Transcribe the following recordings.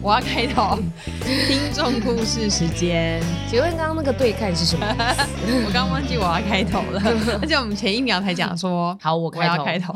我要开头，听众故事时间。请问刚刚那个对看是什么？我刚忘记我要开头了，而且我们前一秒才讲说，好，我我要开头。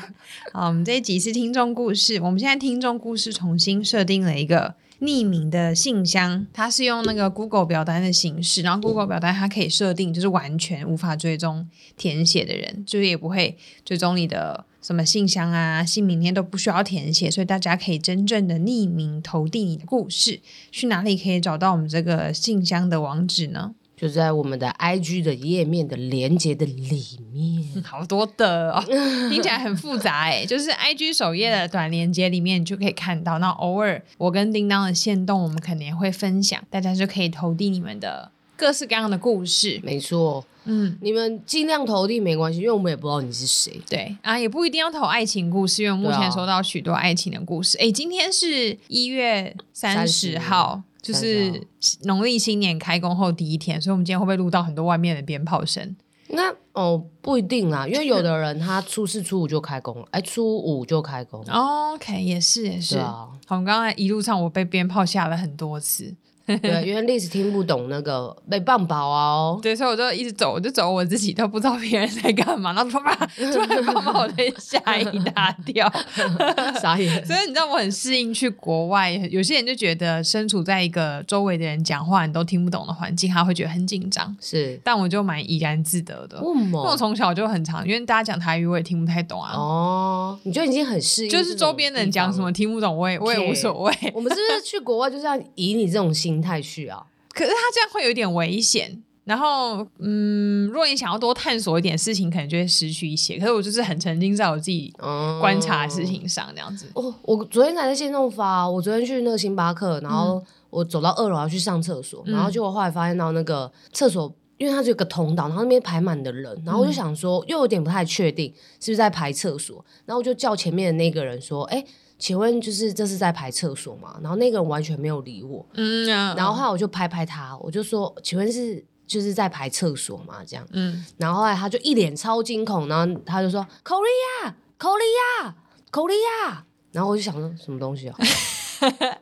好，我们这一集是听众故事。我们现在听众故事重新设定了一个匿名的信箱，它是用那个 Google 表单的形式，然后 Google 表单它可以设定就是完全无法追踪填写的人，就是也不会追踪你的。什么信箱啊、姓名那些都不需要填写，所以大家可以真正的匿名投递你的故事。去哪里可以找到我们这个信箱的网址呢？就在我们的 IG 的页面的连接的里面。好多的哦，听起来很复杂哎。就是 IG 首页的短连接里面你就可以看到。那偶尔我跟叮当的线动，我们肯定也会分享，大家就可以投递你们的各式各样的故事。没错。嗯，你们尽量投递没关系，因为我们也不知道你是谁。对啊，也不一定要投爱情故事，因为目前收到许多爱情的故事。哎、啊，今天是一月三十号，就是农历新年开工后第一天，所以我们今天会不会录到很多外面的鞭炮声？那哦，不一定啦，因为有的人他初四、初五就开工了，哎，初五就开工 OK，也是也是。啊、好，我们刚才一路上我被鞭炮吓了很多次。对，因为历史听不懂那个被棒跑啊哦，对，所以我就一直走，我就走我自己都不知道别人在干嘛，然后突然 突然把我被吓一大跳，傻眼。所以你知道我很适应去国外，有些人就觉得身处在一个周围的人讲话你都听不懂的环境，他会觉得很紧张。是，但我就蛮怡然自得的。因为我从小就很常，因为大家讲台语我也听不太懂啊。哦，你就已经很适应，就是周边的人讲什么听不懂，我也我也无所谓。我们是不是去国外就是要以你这种心？心态去啊，可是他这样会有点危险。然后，嗯，如果你想要多探索一点事情，可能就会失去一些。可是我就是很沉浸在我自己观察的事情上，这样子。哦，我昨天才在线上发，我昨天去那个星巴克，然后我走到二楼要去上厕所，嗯、然后结果后来发现到那个厕所，因为它是有个通道，然后那边排满的人，然后我就想说，又有点不太确定是不是在排厕所，然后我就叫前面的那个人说，哎。请问，就是这是在排厕所吗？然后那个人完全没有理我，嗯，然后后来我就拍拍他，我就说，请问是就是在排厕所吗？这样，嗯，然后后来他就一脸超惊恐，然后他就说，Korea，Korea，Korea，然后我就想说什么东西 啊？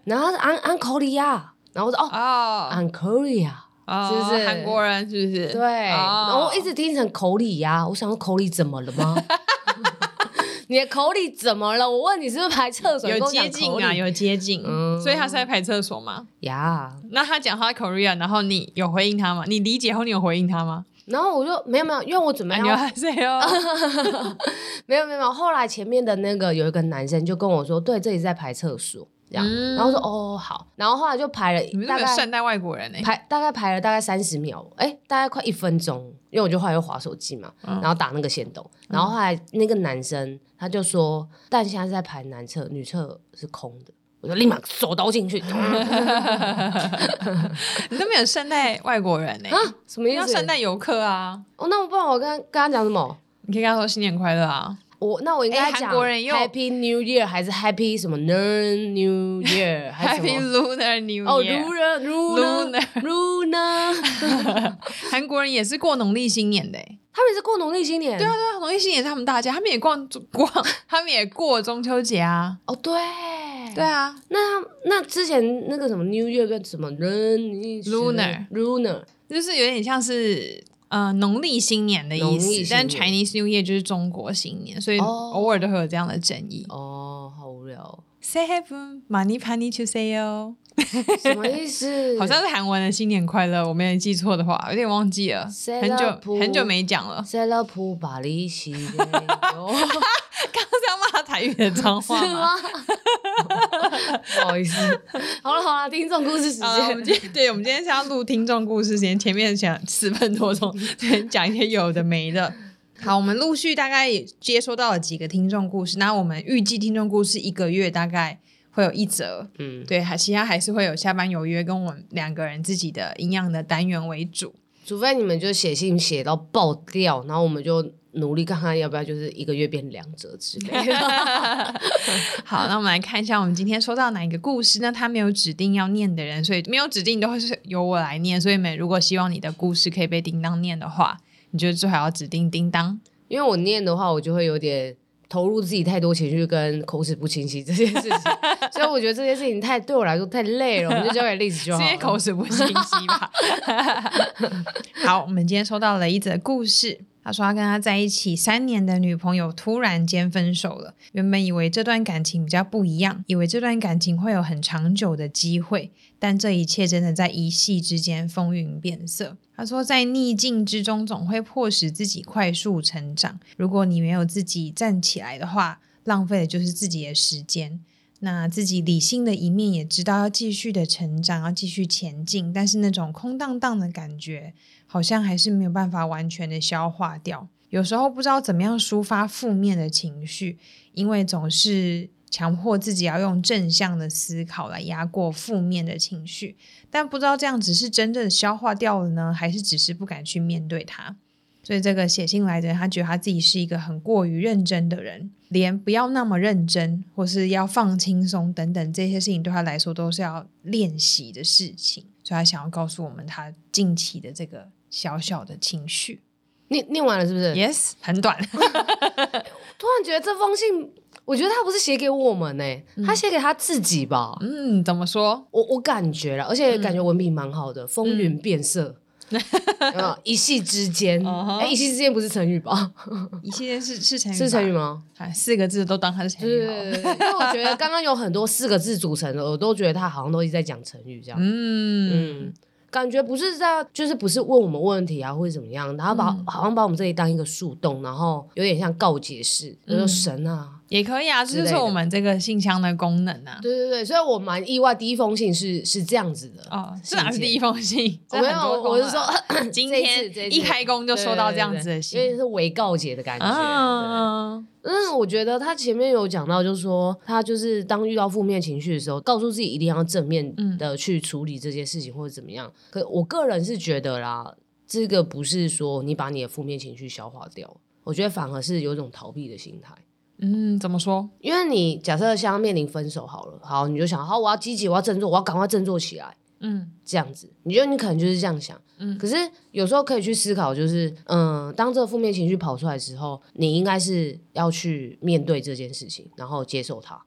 然后他说 I'm I'm Korea，然后我说哦哦，I'm Korea，是不是韩国人？是不是？对，然后我一直听成口里呀，我想说口里怎么了吗？你的口里怎么了？我问你是不是排厕所？有接近啊，有接近，嗯、所以他是在排厕所吗？呀，Yeah. 那他讲他 Korea，然后你有回应他吗？你理解后你有回应他吗？然后我就没有没有，因为我准备要 没有没有，后来前面的那个有一个男生就跟我说，对，这里是在排厕所。嗯、然后说哦好，然后后来就排了，你们大概善待外国人呢？排大概排了大概三十秒，哎，大概快一分钟，因为我就后来又滑手机嘛，嗯、然后打那个线动，然后后来那个男生他就说，但现在是在排男厕，女厕是空的，我就立马手刀进去，你都没有善待外国人呢？啊，什么意思？要善待游客啊？哦，那我不然我跟他跟他讲什么？你可以跟他说新年快乐啊。我那我应该讲 Happy New Year 还是 Happy 什么 Lunar New Year 还是 Happy Lunar New Year 哦 Lunar Lunar Lunar 韩国人也是过农历新年的，他们也是过农历新年。对啊对啊，农历新年是他们大家，他们也逛逛，他们也过中秋节啊。哦对对啊，那那之前那个什么 New Year 跟什么 Lunar Lunar 就是有点像是。呃，农历新年的意思，但 Chinese New Year 就是中国新年，所以偶尔都会有这样的争议。哦，好无聊。Say happy, money, money to say 哦，什么意思？好像是韩文的新年快乐，我没有记错的话，有点忘记了，很久很久没讲了。塞勒普巴利西，刚刚是要骂台语的脏话吗？不好意思，好了好了，听众故事时间。我们今天对，我们今天是要录听众故事时间，前面讲十分多钟，先讲一些有的没的。好，我们陆续大概也接收到了几个听众故事，那我们预计听众故事一个月大概会有一则，嗯，对，还其他还是会有下班有约跟我们两个人自己的营养的单元为主，除非你们就写信写到爆掉，然后我们就。努力看看要不要就是一个月变两折之类的。好，那我们来看一下我们今天收到哪一个故事。那他没有指定要念的人，所以没有指定都会是由我来念。所以，每如果希望你的故事可以被叮当念的话，你就最好要指定叮当。因为我念的话，我就会有点投入自己太多情绪跟口齿不清晰这件事情，所以我觉得这件事情太对我来说太累了，我们就交给例子就好了。口齿不清晰吧。好，我们今天收到了一则故事。他说他跟他在一起三年的女朋友突然间分手了。原本以为这段感情比较不一样，以为这段感情会有很长久的机会，但这一切真的在一夕之间风云变色。他说在逆境之中总会迫使自己快速成长。如果你没有自己站起来的话，浪费的就是自己的时间。那自己理性的一面也知道要继续的成长，要继续前进，但是那种空荡荡的感觉。好像还是没有办法完全的消化掉，有时候不知道怎么样抒发负面的情绪，因为总是强迫自己要用正向的思考来压过负面的情绪，但不知道这样只是真正消化掉了呢，还是只是不敢去面对它。所以这个写信来的人，他觉得他自己是一个很过于认真的人，连不要那么认真，或是要放轻松等等这些事情，对他来说都是要练习的事情。所以他想要告诉我们他近期的这个。小小的情绪，念念完了是不是？Yes，很短。突然觉得这封信，我觉得他不是写给我们呢、欸，嗯、他写给他自己吧？嗯，怎么说？我我感觉了，而且感觉文笔蛮好的，嗯、风云变色，嗯、一夕之间，哎、uh huh. 欸，一夕之间不是成语吧？一夕之间是是成语，是成语吗？四个字都当它是成语。因为我觉得刚刚有很多四个字组成的，我都觉得他好像都一直在讲成语这样。嗯嗯。感觉不是在，就是不是问我们问题啊，或者怎么样，然后把、嗯、好像把我们这里当一个树洞，然后有点像告解室，就说神啊。也可以啊，这就是我们这个信箱的功能啊。对对对，所以我蛮意外，第一封信是是这样子的哦，是哪是第一封信？我没有，我是说 今天一开工就收到这样子的信，所以是伪告解的感觉。嗯，嗯，我觉得他前面有讲到，就是说他就是当遇到负面情绪的时候，告诉自己一定要正面的去处理这件事情或者怎么样。可我个人是觉得啦，这个不是说你把你的负面情绪消化掉，我觉得反而是有一种逃避的心态。嗯，怎么说？因为你假设像面临分手好了，好，你就想，好，我要积极，我要振作，我要赶快振作起来。嗯，这样子，你觉得你可能就是这样想。嗯，可是有时候可以去思考，就是，嗯，当这个负面情绪跑出来的时候，你应该是要去面对这件事情，然后接受它，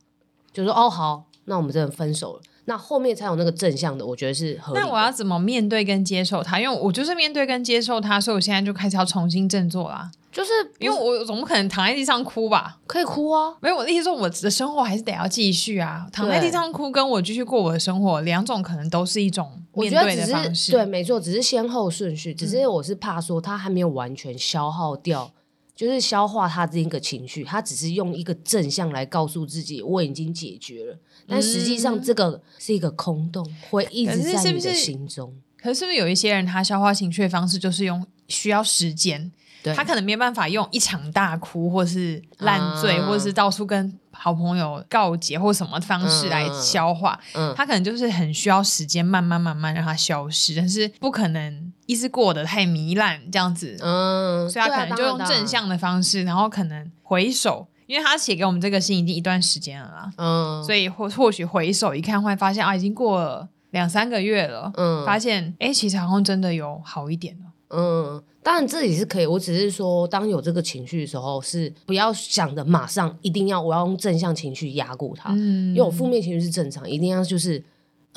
就说，哦，好，那我们真的分手了。那后面才有那个正向的，我觉得是合理。那我要怎么面对跟接受它？因为我就是面对跟接受它，所以我现在就开始要重新振作啦。就是因为我总不可能躺在地上哭吧？可以哭啊，没有，我的意思说我的生活还是得要继续啊。躺在地上哭跟我继续过我的生活，两种可能都是一种面对的方式。对，没错，只是先后顺序。只是我是怕说他还没有完全消耗掉，嗯、就是消化他这一个情绪，他只是用一个正向来告诉自己我已经解决了，但实际上这个是一个空洞，会一直在你的心中。可是是不是有一些人他消化情绪的方式就是用需要时间？他可能没办法用一场大哭，或是烂醉，啊、或者是到处跟好朋友告解，或什么方式来消化。嗯嗯、他可能就是很需要时间，慢慢慢慢让它消失，但是不可能一直过得太糜烂这样子。嗯，所以他可能就用正向的方式，然后可能回首，因为他写给我们这个信已经一段时间了啦。嗯，所以或或许回首一看，会发现啊，已经过了两三个月了。嗯，发现哎，其实好像真的有好一点了。嗯。当然这里是可以，我只是说，当有这个情绪的时候，是不要想的马上一定要我要用正向情绪压过它，嗯，因为我负面情绪是正常，一定要就是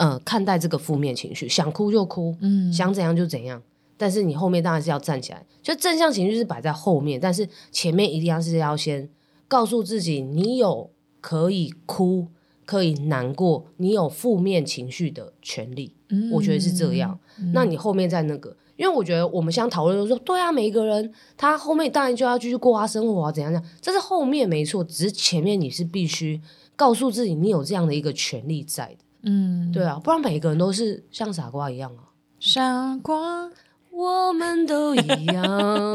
呃看待这个负面情绪，想哭就哭，嗯，想怎样就怎样，但是你后面当然是要站起来，就正向情绪是摆在后面，但是前面一定要是要先告诉自己，你有可以哭，可以难过，你有负面情绪的权利，嗯，我觉得是这样，嗯，那你后面在那个。因为我觉得我们现在讨论说，对啊，每一个人他后面当然就要继续过他生活啊，怎样怎样，这是后面没错，只是前面你是必须告诉自己，你有这样的一个权利在的，嗯，对啊，不然每一个人都是像傻瓜一样啊，傻瓜，我们都一样。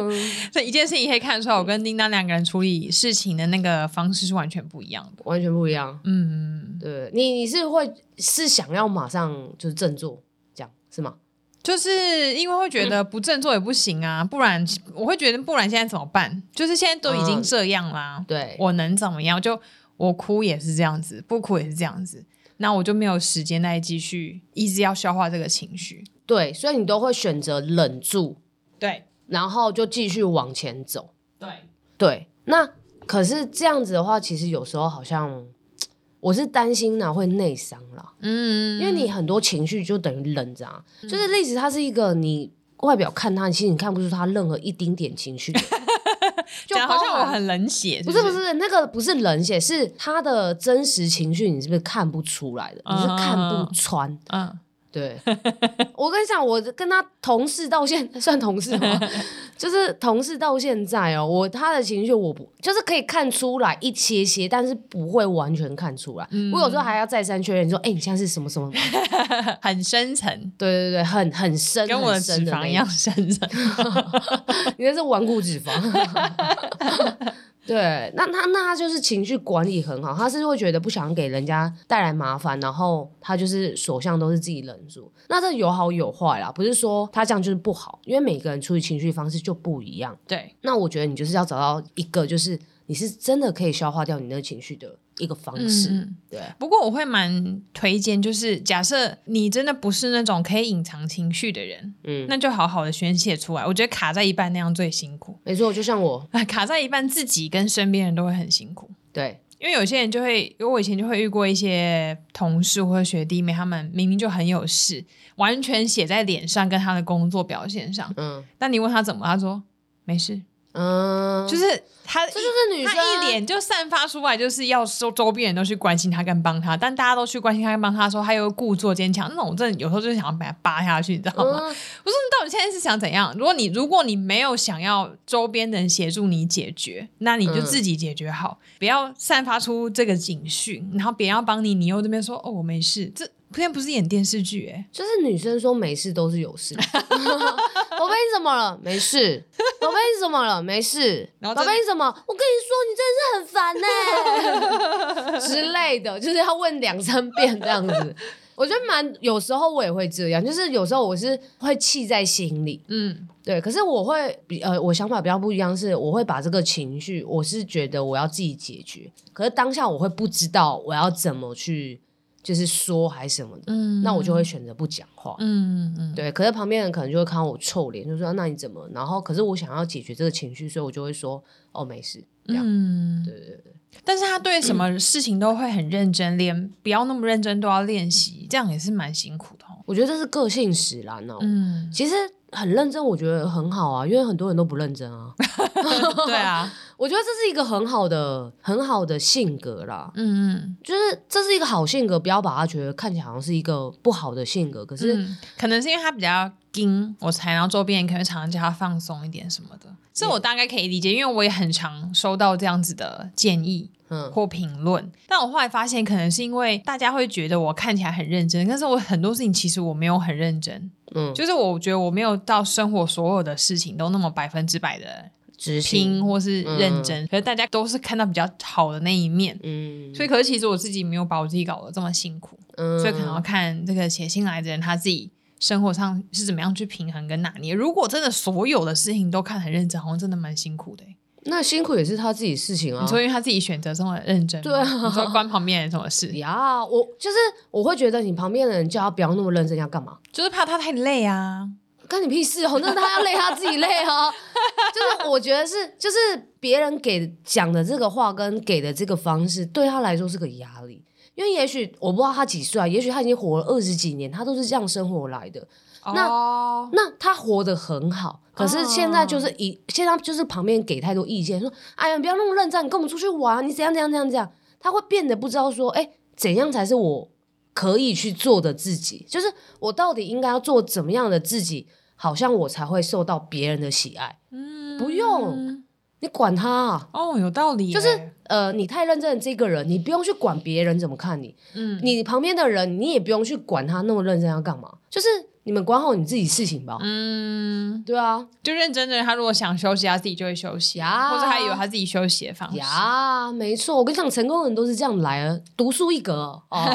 这一件事情可以看出来，我跟叮当两个人处理事情的那个方式是完全不一样的，完全不一样。嗯，对，你你是会是想要马上就是振作，这样是吗？就是因为会觉得不振作也不行啊，嗯、不然我会觉得不然现在怎么办？就是现在都已经这样啦，嗯、对，我能怎么样？就我哭也是这样子，不哭也是这样子，那我就没有时间再继续一直要消化这个情绪。对，所以你都会选择忍住，对，然后就继续往前走。对对，那可是这样子的话，其实有时候好像我是担心呢，会内伤了。嗯，因为你很多情绪就等于冷着啊。嗯、就是例子，他是一个你外表看他，其实你看不出他任何一丁点情绪。就好像我很冷血是不是？不是不是，那个不是冷血，是他的真实情绪，你是不是看不出来的？你是看不穿。嗯。嗯对，我跟你讲，我跟他同事到现在算同事吗？就是同事到现在哦，我他的情绪我不就是可以看出来一些些，但是不会完全看出来。嗯、我有时候还要再三确认说，哎、欸，你现在是什么什么？很深层，对对对，很很深，跟我的脂肪一样深层。你那是顽固脂肪。对，那他那他就是情绪管理很好，他是会觉得不想给人家带来麻烦，然后他就是所向都是自己忍住。那这有好有坏啦，不是说他这样就是不好，因为每个人处理情绪方式就不一样。对，那我觉得你就是要找到一个，就是你是真的可以消化掉你那个情绪的。一个方式，嗯、对。不过我会蛮推荐，就是假设你真的不是那种可以隐藏情绪的人，嗯，那就好好的宣泄出来。我觉得卡在一半那样最辛苦。没错，就像我 卡在一半，自己跟身边人都会很辛苦。对，因为有些人就会，因为我以前就会遇过一些同事或者学弟妹，他们明明就很有事，完全写在脸上跟他的工作表现上，嗯，但你问他怎么，他说没事。嗯，就是她，这就是女生，她一脸就散发出来，就是要说周边人都去关心她跟帮她，但大家都去关心她跟帮她的时候，他又故作坚强，那种真的有时候就是想要把她扒下去，你知道吗？嗯、我说你到底现在是想怎样？如果你如果你没有想要周边人协助你解决，那你就自己解决好，嗯、不要散发出这个警讯，然后别人要帮你，你又这边说哦我没事，这。今天不是演电视剧哎，就是女生说没事都是有事。宝贝你怎么了？没事。宝贝你怎么了？没事。宝贝你怎么？我跟你说，你真的是很烦呢 之类的，就是要问两三遍这样子。我觉得蛮有时候我也会这样，就是有时候我是会气在心里，嗯，对。可是我会比呃，我想法比较不一样，是我会把这个情绪，我是觉得我要自己解决。可是当下我会不知道我要怎么去。就是说还是什么的，嗯、那我就会选择不讲话。嗯嗯，对。可是旁边人可能就会看到我臭脸，就说那你怎么？然后可是我想要解决这个情绪，所以我就会说哦没事。这样。嗯，对对对。但是他对什么事情都会很认真，连不要那么认真都要练习，这样也是蛮辛苦的。我觉得这是个性使然哦。嗯，其实。很认真，我觉得很好啊，因为很多人都不认真啊。对啊，我觉得这是一个很好的、很好的性格啦。嗯嗯，就是这是一个好性格，不要把它觉得看起来好像是一个不好的性格。可是、嗯、可能是因为他比较硬，我才然后周边人可能常常叫他放松一点什么的。这我大概可以理解，因为我也很常收到这样子的建议。嗯，或评论，但我后来发现，可能是因为大家会觉得我看起来很认真，但是我很多事情其实我没有很认真。嗯，就是我觉得我没有到生活所有的事情都那么百分之百的执行或是认真，嗯、可是大家都是看到比较好的那一面。嗯，所以可是其实我自己没有把我自己搞得这么辛苦。嗯，所以可能要看这个写信来的人他自己生活上是怎么样去平衡跟拿捏。如果真的所有的事情都看很认真，好像真的蛮辛苦的。那辛苦也是他自己事情啊。你说因为他自己选择这么认真，对啊。你说关旁边人什么事 呀？我就是我会觉得你旁边的人叫他不要那么认真，要干嘛？就是怕他太累啊。关你屁事哦！那他要累，他自己累啊。就是我觉得是，就是别人给讲的这个话跟给的这个方式，对他来说是个压力。因为也许我不知道他几岁啊，也许他已经活了二十几年，他都是这样生活来的。那、oh. 那他活得很好，可是现在就是一、oh. 现在就是旁边给太多意见，说哎呀，不要那么认真，你跟我们出去玩，你怎样怎样怎样怎样，他会变得不知道说，哎，怎样才是我可以去做的自己？就是我到底应该要做怎么样的自己，好像我才会受到别人的喜爱？嗯，不用你管他啊。哦，oh, 有道理。就是呃，你太认真的这个人，你不用去管别人怎么看你。嗯，你旁边的人，你也不用去管他那么认真要干嘛，就是。你们管好你自己事情吧。嗯，对啊，就认真的人，他如果想休息，他自己就会休息啊，或者他有他自己休息的方式呀。没错，我跟你讲，成功人都是这样来的，独树一格哦。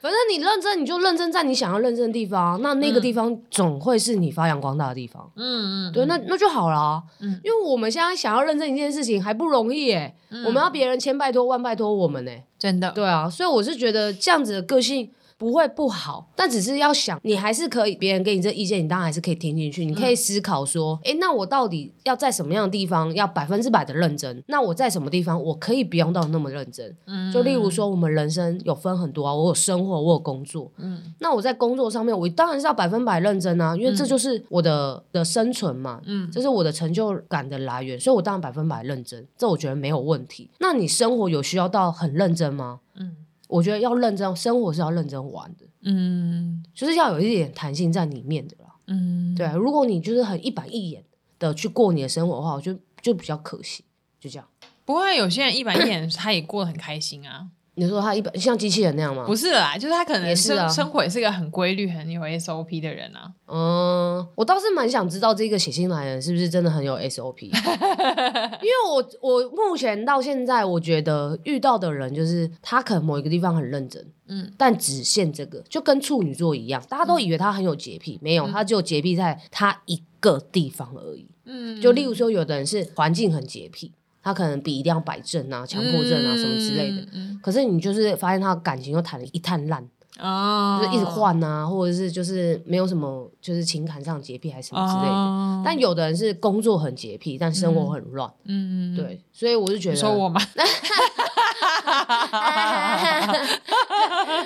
反正你认真，你就认真在你想要认真的地方，那那个地方总会是你发扬光大的地方。嗯嗯，对，那那就好了。嗯，因为我们现在想要认真一件事情还不容易耶，我们要别人千拜托万拜托我们呢，真的。对啊，所以我是觉得这样子的个性。不会不好，但只是要想，你还是可以，别人给你这意见，你当然还是可以听进去。你可以思考说，哎、嗯，那我到底要在什么样的地方要百分之百的认真？那我在什么地方我可以不用到那么认真？嗯，就例如说，我们人生有分很多啊，我有生活，我有工作，嗯，那我在工作上面，我当然是要百分百认真啊，因为这就是我的的生存嘛，嗯，这是我的成就感的来源，所以我当然百分百认真，这我觉得没有问题。那你生活有需要到很认真吗？嗯。我觉得要认真，生活是要认真玩的，嗯，就是要有一点弹性在里面的啦，嗯，对啊，如果你就是很一板一眼的去过你的生活的话，我觉得就比较可惜，就这样。不过有些人一板一眼，他也过得很开心啊。你说他一般像机器人那样吗？不是啦，就是他可能生、啊、生活也是一个很规律、很有 SOP 的人啊。嗯，我倒是蛮想知道这个写信来人是不是真的很有 SOP，因为我我目前到现在，我觉得遇到的人就是他可能某一个地方很认真，嗯，但只限这个，就跟处女座一样，大家都以为他很有洁癖，嗯、没有，他只有洁癖在他一个地方而已。嗯，就例如说，有的人是环境很洁癖。他可能比一定要摆正啊、强迫症啊什么之类的，可是你就是发现他的感情又谈得一滩烂，哦、就是一直换啊，或者是就是没有什么就是情感上洁癖还是什么之类的。哦、但有的人是工作很洁癖，但生活很乱，嗯，对，所以我就觉得说我吗？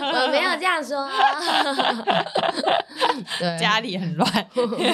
我 没有这样说，对，家里很乱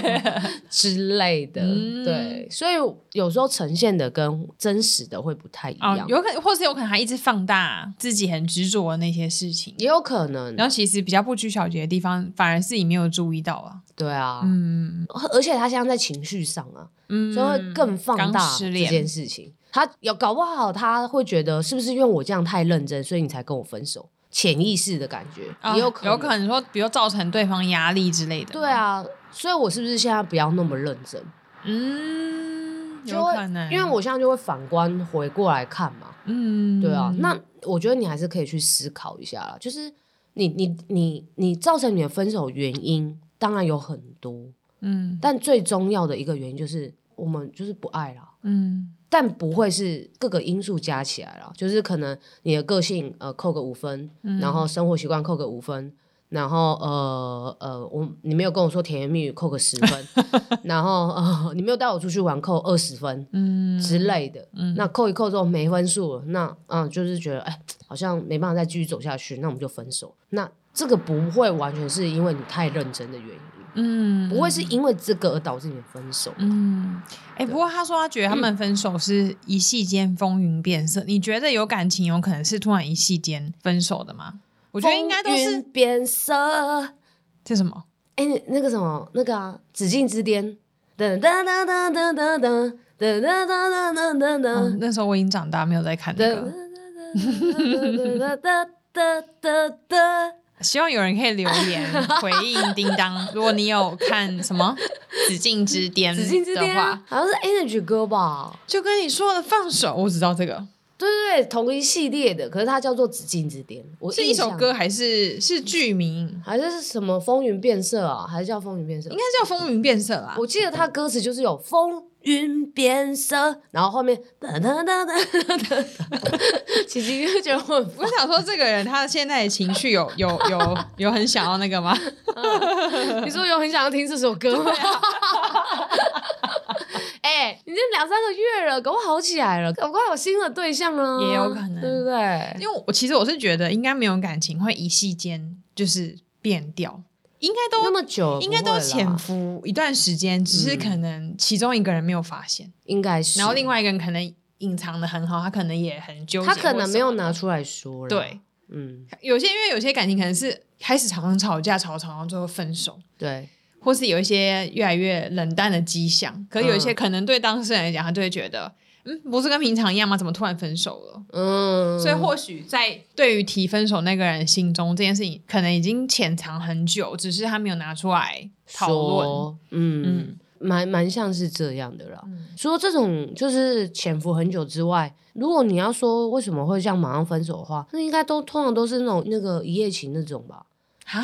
之类的，嗯、对，所以有时候呈现的跟真实的会不太一样，哦、有可能，或是有可能还一直放大自己很执着的那些事情，也有可能。然后其实比较不拘小节的地方，反而是你没有注意到啊。对啊，嗯，而且他现在在情绪上啊，嗯，所以会更放大这件事情。他有搞不好，他会觉得是不是因为我这样太认真，所以你才跟我分手？潜意识的感觉，哦、也有可能，有可能说，比如造成对方压力之类的。对啊，所以我是不是现在不要那么认真？嗯，有可能，因为我现在就会反观回过来看嘛。嗯，对啊，那我觉得你还是可以去思考一下啦。就是你你你你造成你的分手原因，当然有很多，嗯，但最重要的一个原因就是我们就是不爱了，嗯。但不会是各个因素加起来了，就是可能你的个性呃扣个五分，嗯、然后生活习惯扣个五分，然后呃呃我你没有跟我说甜言蜜语扣个十分，然后呃你没有带我出去玩扣二十分，嗯之类的，嗯、那扣一扣之后没分数了，那嗯、呃、就是觉得哎好像没办法再继续走下去，那我们就分手。那这个不会完全是因为你太认真的原因。嗯，不会是因为这个而导致你们分手。嗯，哎、欸，不过他说他觉得他们分手是一夕间风云变色。嗯、你觉得有感情有可能是突然一夕间分手的吗？我觉得应该都是变色。这什么？哎、欸，那个什么，那个啊，紫禁之巅。噔噔噔噔噔噔噔噔噔噔噔噔噔噔。那时候我已经长大，没有在看那个。希望有人可以留言 回应叮当。如果你有看什么 《紫禁之巅》紫禁之巅的话，好像是 Energy 歌吧？就跟你说的放手，我知道这个。对对对，同一系列的，可是它叫做《紫禁之巅》。我是一首歌还是是剧名？还是是什么风云变色啊？还是叫风云变色？应该叫风云变色啊！我记得它歌词就是有风。云变色，然后后面哒哒哒哒哒哒，琪琪就觉得我，我想说这个人他现在的情绪有有有有很想要那个吗？嗯、你说有很想要听这首歌吗？哎、欸，你这两三个月了，搞不好起来了，搞不好有新的对象了，也有可能，对不对？因为我其实我是觉得应该没有感情会一夕间就是变掉。应该都那么久，应该都潜伏一段时间，只是可能其中一个人没有发现，应该是。然后另外一个人可能隐藏的很好，他可能也很纠结，他可能没有拿出来说。对，嗯，有些因为有些感情可能是开始常常吵架，吵吵，然后最后分手，对，或是有一些越来越冷淡的迹象。可有一些可能对当事人来讲，他就会觉得。嗯，不是跟平常一样吗？怎么突然分手了？嗯，所以或许在对于提分手那个人心中，这件事情可能已经潜藏很久，只是他没有拿出来讨论。嗯嗯，蛮蛮像是这样的啦。嗯、除了这种就是潜伏很久之外，如果你要说为什么会这样马上分手的话，那应该都通常都是那种那个一夜情那种吧。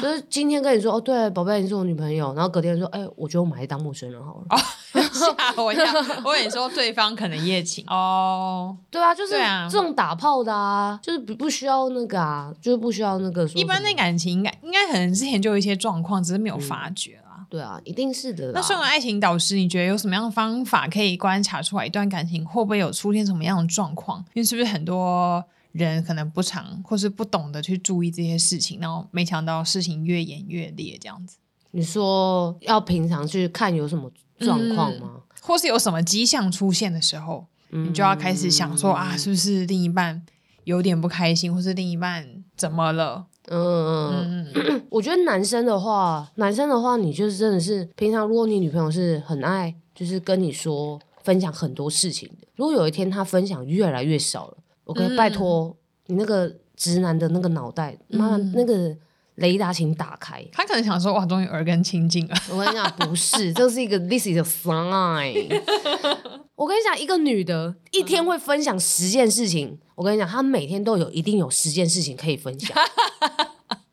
就是今天跟你说哦，对，宝贝，你是我女朋友，然后隔天说，哎，我觉得我们还是当陌生人好了。哦，吓我一跳，我跟你说对方可能一夜情哦。对啊，就是这种打炮的啊，就是不不需要那个啊，就是不需要那个。一般的感情应该应该可能之前就有一些状况，只是没有发觉啦。对啊，一定是的。那身为爱情导师，你觉得有什么样的方法可以观察出来一段感情会不会有出现什么样的状况？因为是不是很多人可能不常或是不懂得去注意这些事情，然后没想到事情越演越烈这样子？你说要平常去看有什么状况吗？嗯、或是有什么迹象出现的时候，嗯、你就要开始想说啊，是不是另一半有点不开心，或是另一半怎么了？嗯嗯嗯。我觉得男生的话，男生的话，你就是真的是平常，如果你女朋友是很爱，就是跟你说分享很多事情的。如果有一天她分享越来越少了，我可以拜托你那个直男的那个脑袋，妈妈、嗯、那个。雷达，请打开。他可能想说：“哇，终于耳根清净了。”我跟你讲，不是，这是一个 this is a sign。我跟你讲，一个女的一天会分享十件事情。嗯、我跟你讲，她每天都有一定有十件事情可以分享。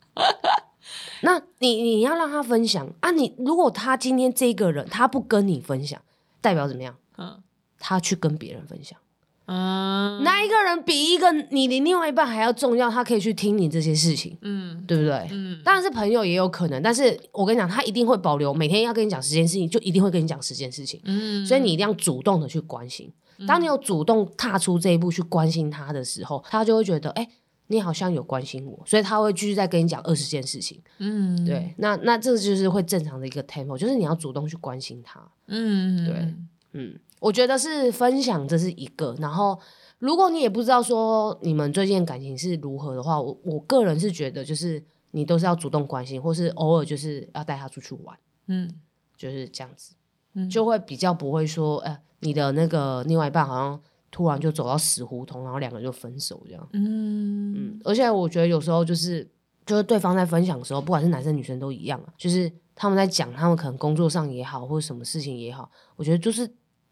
那你你要让她分享啊？你如果她今天这个人她不跟你分享，代表怎么样？嗯，她去跟别人分享。嗯，哪一个人比一个你的另外一半还要重要？他可以去听你这些事情，嗯，对不对？嗯，当然是朋友也有可能，但是我跟你讲，他一定会保留每天要跟你讲十件事情，就一定会跟你讲十件事情，嗯，所以你一定要主动的去关心。当你有主动踏出这一步去关心他的时候，他就会觉得，哎，你好像有关心我，所以他会继续再跟你讲二十件事情，嗯，对，那那这个就是会正常的一个 tempo，就是你要主动去关心他，嗯，对，嗯。我觉得是分享，这是一个。然后，如果你也不知道说你们最近感情是如何的话，我我个人是觉得，就是你都是要主动关心，或是偶尔就是要带他出去玩，嗯，就是这样子，嗯，就会比较不会说，哎、呃，你的那个另外一半好像突然就走到死胡同，然后两个人就分手这样，嗯嗯。而且我觉得有时候就是，就是对方在分享的时候，不管是男生女生都一样啊，就是他们在讲他们可能工作上也好，或者什么事情也好，我觉得就是。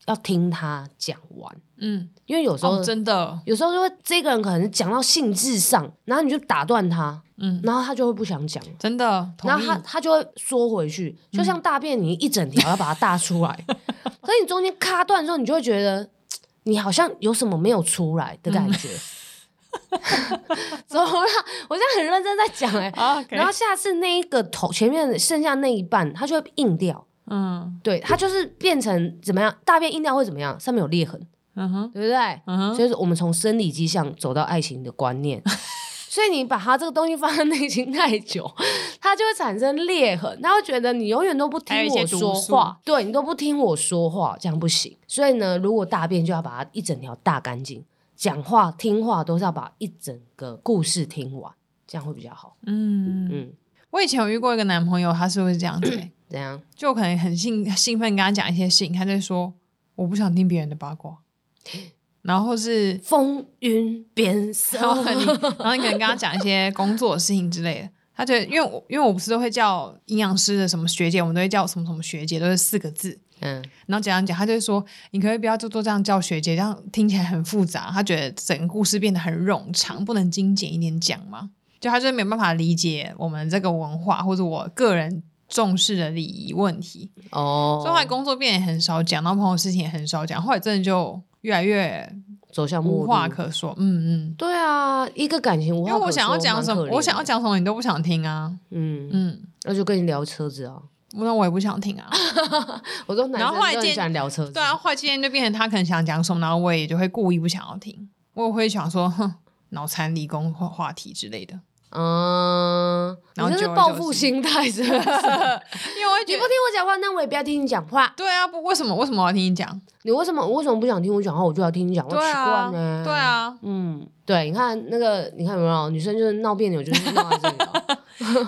要听他讲完，嗯，因为有时候、哦、真的，有时候就会这个人可能讲到兴致上，然后你就打断他，嗯，然后他就会不想讲，真的，然后他他就会缩回去，就像大便，你一整条要把它大出来，嗯、可是你中间卡断的时候，你就会觉得你好像有什么没有出来的感觉，怎么了？我现在很认真在讲哎、然后下次那一个头前面剩下那一半，它就会硬掉。嗯，对，它就是变成怎么样？大便硬掉会怎么样？上面有裂痕，嗯哼，对不对？嗯哼，所以我们从生理迹象走到爱情的观念，所以你把它这个东西放在内心太久，它就会产生裂痕，他会觉得你永远都不听我说话，对，你都不听我说话，这样不行。所以呢，如果大便就要把它一整条大干净，讲话听话都是要把一整个故事听完，这样会比较好。嗯嗯，我以前有遇过一个男朋友，他是不是这样子？怎样？就我可能很兴兴奋，跟他讲一些事情，他就说我不想听别人的八卦，然后是风云变色，然后你，然后你可能跟他讲一些工作的事情之类的，他就因为我因为我不是都会叫营养师的什么学姐，我们都会叫什么什么学姐，都是四个字，嗯，然后讲讲讲，他就会说你可以不要就做这样叫学姐，这样听起来很复杂，他觉得整个故事变得很冗长，不能精简一点讲吗？就他就没有办法理解我们这个文化或者我个人。重视的礼仪问题哦，所以后来工作变也很少讲，然后朋友事情也很少讲，后来真的就越来越走向无话可说。嗯嗯，对啊，一个感情无话可说，因为我想要讲什么，我想要讲什么，你都不想听啊。嗯嗯，那就跟你聊车子啊，那我也不想听啊。我说，然后后来今天聊车子，对啊，后来今天就变成他可能想讲什么，然后我也就会故意不想要听，我也会想说，哼，脑残理工话话题之类的。嗯，然后就是报复心态，是不是？因为我你不听我讲话，那我也不要听你讲话。对啊，不为什么？为什么我要听你讲？你为什么？为什么不想听我讲话？我就要听你讲话，奇怪呢？对啊，嗯，对，你看那个，你看有没有女生就是闹别扭，就是闹在这个。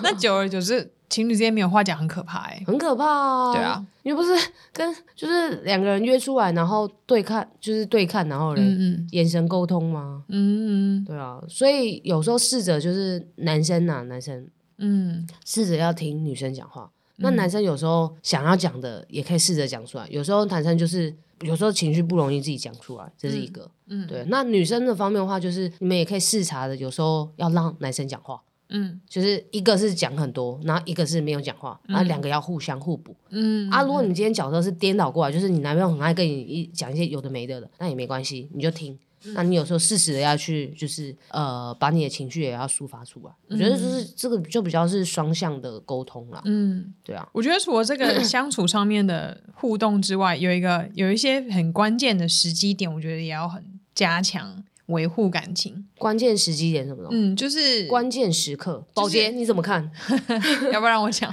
那久而久之。情侣之间没有话讲，很可怕哎、欸，很可怕啊！对啊，你不是跟就是两个人约出来，然后对看，就是对看，然后嗯嗯眼神沟通吗？嗯嗯，对啊，所以有时候试着就是男生呐、啊，男生嗯，试着要听女生讲话。嗯、那男生有时候想要讲的，也可以试着讲出来。有时候男生就是有时候情绪不容易自己讲出来，这是一个。嗯，对。那女生的方面的话，就是你们也可以视察的，有时候要让男生讲话。嗯，就是一个是讲很多，然后一个是没有讲话，然后两个要互相互补。嗯啊，如果你今天角色是颠倒过来，就是你男朋友很爱跟你一讲一些有的没的的，那也没关系，你就听。那你有时候适时的要去，就是呃，把你的情绪也要抒发出来。我觉得就是这个就比较是双向的沟通了。嗯，对啊。我觉得除了这个相处上面的互动之外，有一个有一些很关键的时机点，我觉得也要很加强维护感情。关键时机点什么？嗯，就是关键时刻。宝杰，你怎么看？要不然我讲，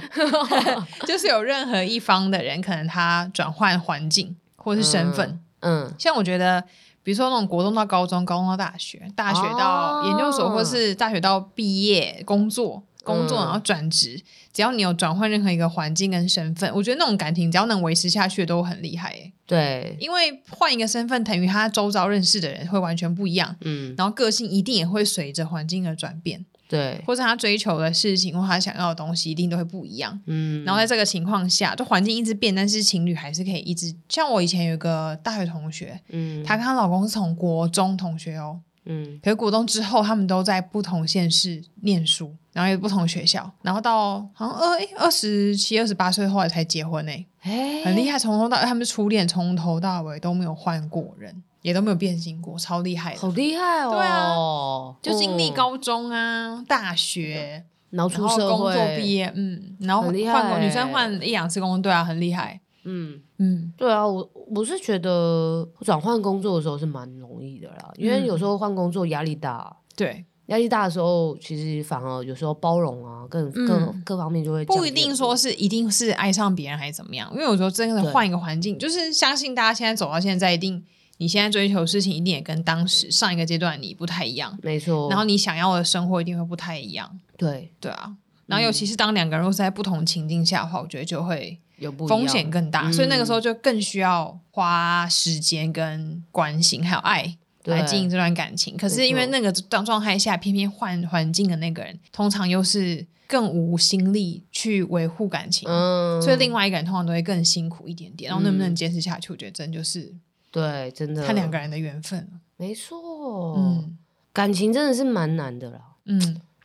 就是有任何一方的人，可能他转换环境或是身份，嗯，像我觉得。比如说那种国中到高中，高中到大学，大学到研究所，或是大学到毕业工作，工作然后转职，只要你有转换任何一个环境跟身份，我觉得那种感情只要能维持下去都很厉害耶。对，因为换一个身份，等于他周遭认识的人会完全不一样，嗯，然后个性一定也会随着环境而转变。对，或者他追求的事情或他想要的东西一定都会不一样。嗯，然后在这个情况下，就环境一直变，但是情侣还是可以一直。像我以前有一个大学同学，嗯，她跟她老公是从国中同学哦，嗯，可是国中之后他们都在不同县市念书，然后有不同学校，然后到好像二二十七、二十八岁后来才结婚呢，欸，很厉害，从头到他们初恋，从头到尾都没有换过人。也都没有变心过，超厉害的，好厉害哦！对啊，就经历高中啊、嗯、大学，然后出社会、工作毕业，嗯，然后换过女生换一两次工作，对啊，很厉害。嗯嗯，对啊，我我是觉得转换工作的时候是蛮容易的啦，因为有时候换工作压力大，对，压力大的时候，其实反而有时候包容啊，各各、嗯、各方面就会不一定说是一定是爱上别人还是怎么样，因为有时候真的换一个环境，就是相信大家现在走到现在一定。你现在追求的事情一定也跟当时上一个阶段你不太一样，没错。然后你想要的生活一定会不太一样，对对啊。然后尤其是当两个人都是在不同情境下的话，我觉得就会有风险更大，所以那个时候就更需要花时间跟关心还有爱来经营这段感情。可是因为那个状状态下，偏偏换环境的那个人，通常又是更无心力去维护感情，嗯，所以另外一个人通常都会更辛苦一点点。然后能不能坚持下去，我觉得真就是。对，真的看两个人的缘分，没错，嗯，感情真的是蛮难的啦，嗯，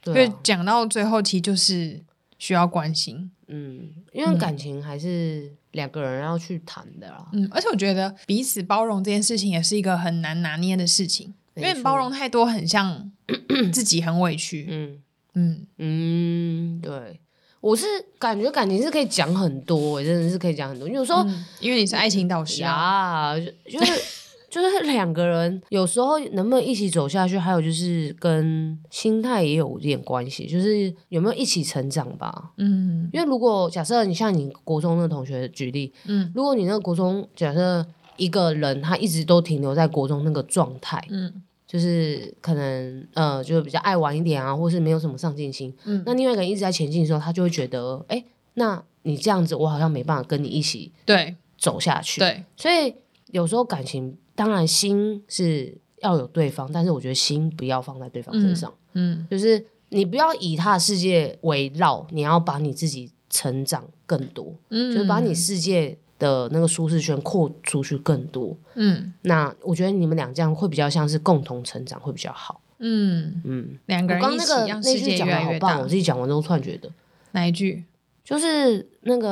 对、啊，所以讲到最后，其实就是需要关心，嗯，因为感情还是两个人要去谈的啦，嗯，而且我觉得彼此包容这件事情也是一个很难拿捏的事情，因为包容太多，很像 自己很委屈，嗯。嗯。嗯，对。我是感觉感情是可以讲很多，真的是可以讲很多。有时候、嗯，因为你是爱情导师啊，就是就是两个人有时候能不能一起走下去，还有就是跟心态也有点关系，就是有没有一起成长吧。嗯，因为如果假设你像你国中那个同学举例，嗯，如果你那个国中假设一个人他一直都停留在国中那个状态，嗯。就是可能呃，就是比较爱玩一点啊，或是没有什么上进心。嗯，那另外一个人一直在前进的时候，他就会觉得，哎，那你这样子，我好像没办法跟你一起对走下去。对，所以有时候感情，当然心是要有对方，但是我觉得心不要放在对方身上。嗯，嗯，就是你不要以他的世界围绕，你要把你自己成长更多。嗯，就是把你世界。的那个舒适圈扩出去更多，嗯，那我觉得你们俩这样会比较像是共同成长，会比较好，嗯嗯，两个人一起让世界越来越大。我自己讲完之后突然觉得哪一句？就是那个，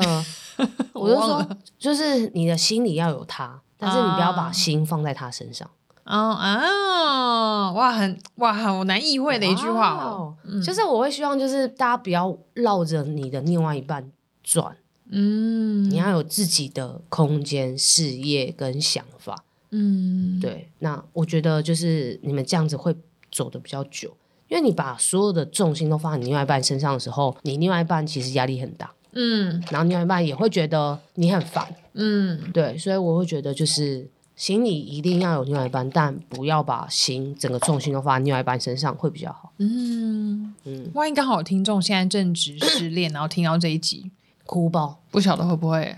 我就说，就是你的心里要有他，但是你不要把心放在他身上。哦啊，哇，很哇，好难意会的一句话哦。就是我会希望，就是大家不要绕着你的另外一半转。嗯，你要有自己的空间、事业跟想法。嗯，对。那我觉得就是你们这样子会走的比较久，因为你把所有的重心都放在你另外一半身上的时候，你另外一半其实压力很大。嗯，然后另外一半也会觉得你很烦。嗯，对。所以我会觉得就是心里一定要有另外一半，但不要把心整个重心都放在另外一半身上会比较好。嗯嗯，万一刚好有听众现在正值失恋，然后听到这一集。哭爆，不晓得会不会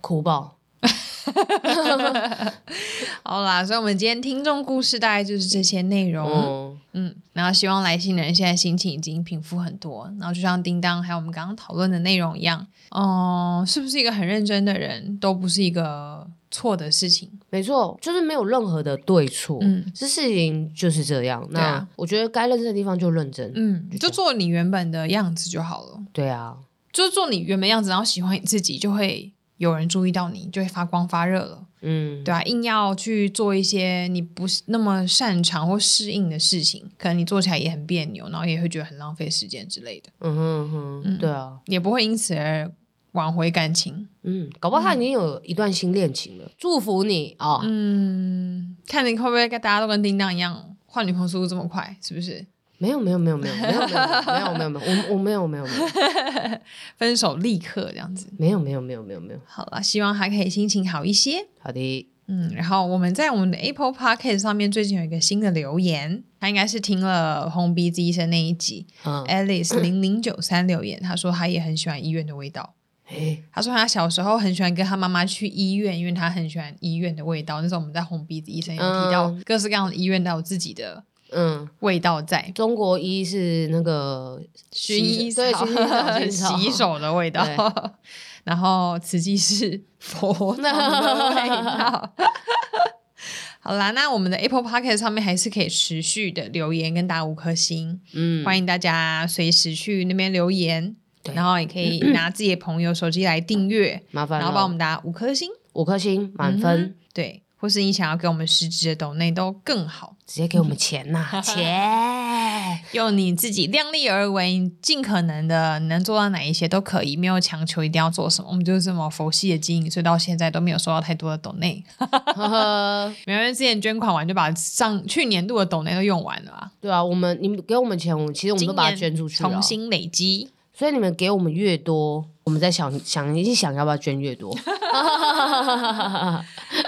哭爆。好啦，所以我们今天听众故事大概就是这些内容。嗯，嗯，然后希望来信的人现在心情已经平复很多。然后就像叮当还有我们刚刚讨论的内容一样，哦，是不是一个很认真的人都不是一个错的事情。没错，就是没有任何的对错，嗯，这事情就是这样。那、啊、我觉得该认真的地方就认真，嗯，就，就做你原本的样子就好了。对啊，就是做你原本样子，然后喜欢你自己，就会有人注意到你，就会发光发热了。嗯，对啊，硬要去做一些你不是那么擅长或适应的事情，可能你做起来也很别扭，然后也会觉得很浪费时间之类的。嗯哼哼，嗯，对啊，也不会因此而挽回感情。嗯，搞不好他已经有一段新恋情了。嗯、祝福你啊！哦、嗯，看你会不会跟大家都跟叮当一样换女朋友速度这么快，是不是？没有没有没有没有没有没有没有没有我我没有没有没有 分手立刻这样子没有没有没有没有没有好了，希望还可以心情好一些。好的，嗯，然后我们在我们的 Apple Podcast 上面最近有一个新的留言，他应该是听了红鼻子医生那一集，嗯，Alice 零零九三留言，他说他也很喜欢医院的味道。嘿，他说他小时候很喜欢跟他妈妈去医院，因为他很喜欢医院的味道。那时候我们在红鼻子医生有提到各式各样的医院都有自己的。嗯，味道在中国一是那个薰衣草，对，洗手的味道。然后慈济是佛的味道。好啦，那我们的 Apple Podcast 上面还是可以持续的留言跟打五颗星。嗯，欢迎大家随时去那边留言，然后也可以拿自己的朋友手机来订阅，麻烦，然后帮我们打五颗星，五颗星满分。嗯、对。或是你想要给我们实质的抖内都更好，直接给我们钱呐、啊，钱，用你自己量力而为，尽可能的能做到哪一些都可以，没有强求一定要做什么。我们就是这么佛系的经营，所以到现在都没有收到太多的抖内。没有人之前捐款完就把上去年度的抖内都用完了啊。对啊，我们你们给我们钱，我们其实我们都把它捐出去了，重新累积。所以你们给我们越多，我们在想想一想要不要捐越多。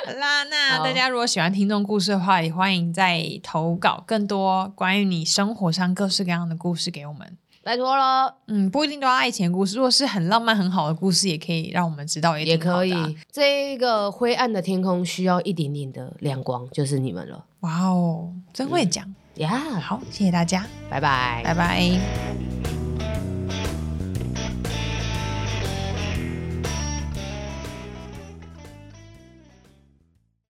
好啦，那大家如果喜欢听这种故事的话，也欢迎再投稿更多关于你生活上各式各样的故事给我们，拜托了。嗯，不一定都要爱情故事，如果是很浪漫很好的故事，也可以让我们知道也、啊，也可以。这个灰暗的天空需要一点点的亮光，就是你们了。哇哦，真会讲呀！嗯、好，谢谢大家，拜拜，拜拜。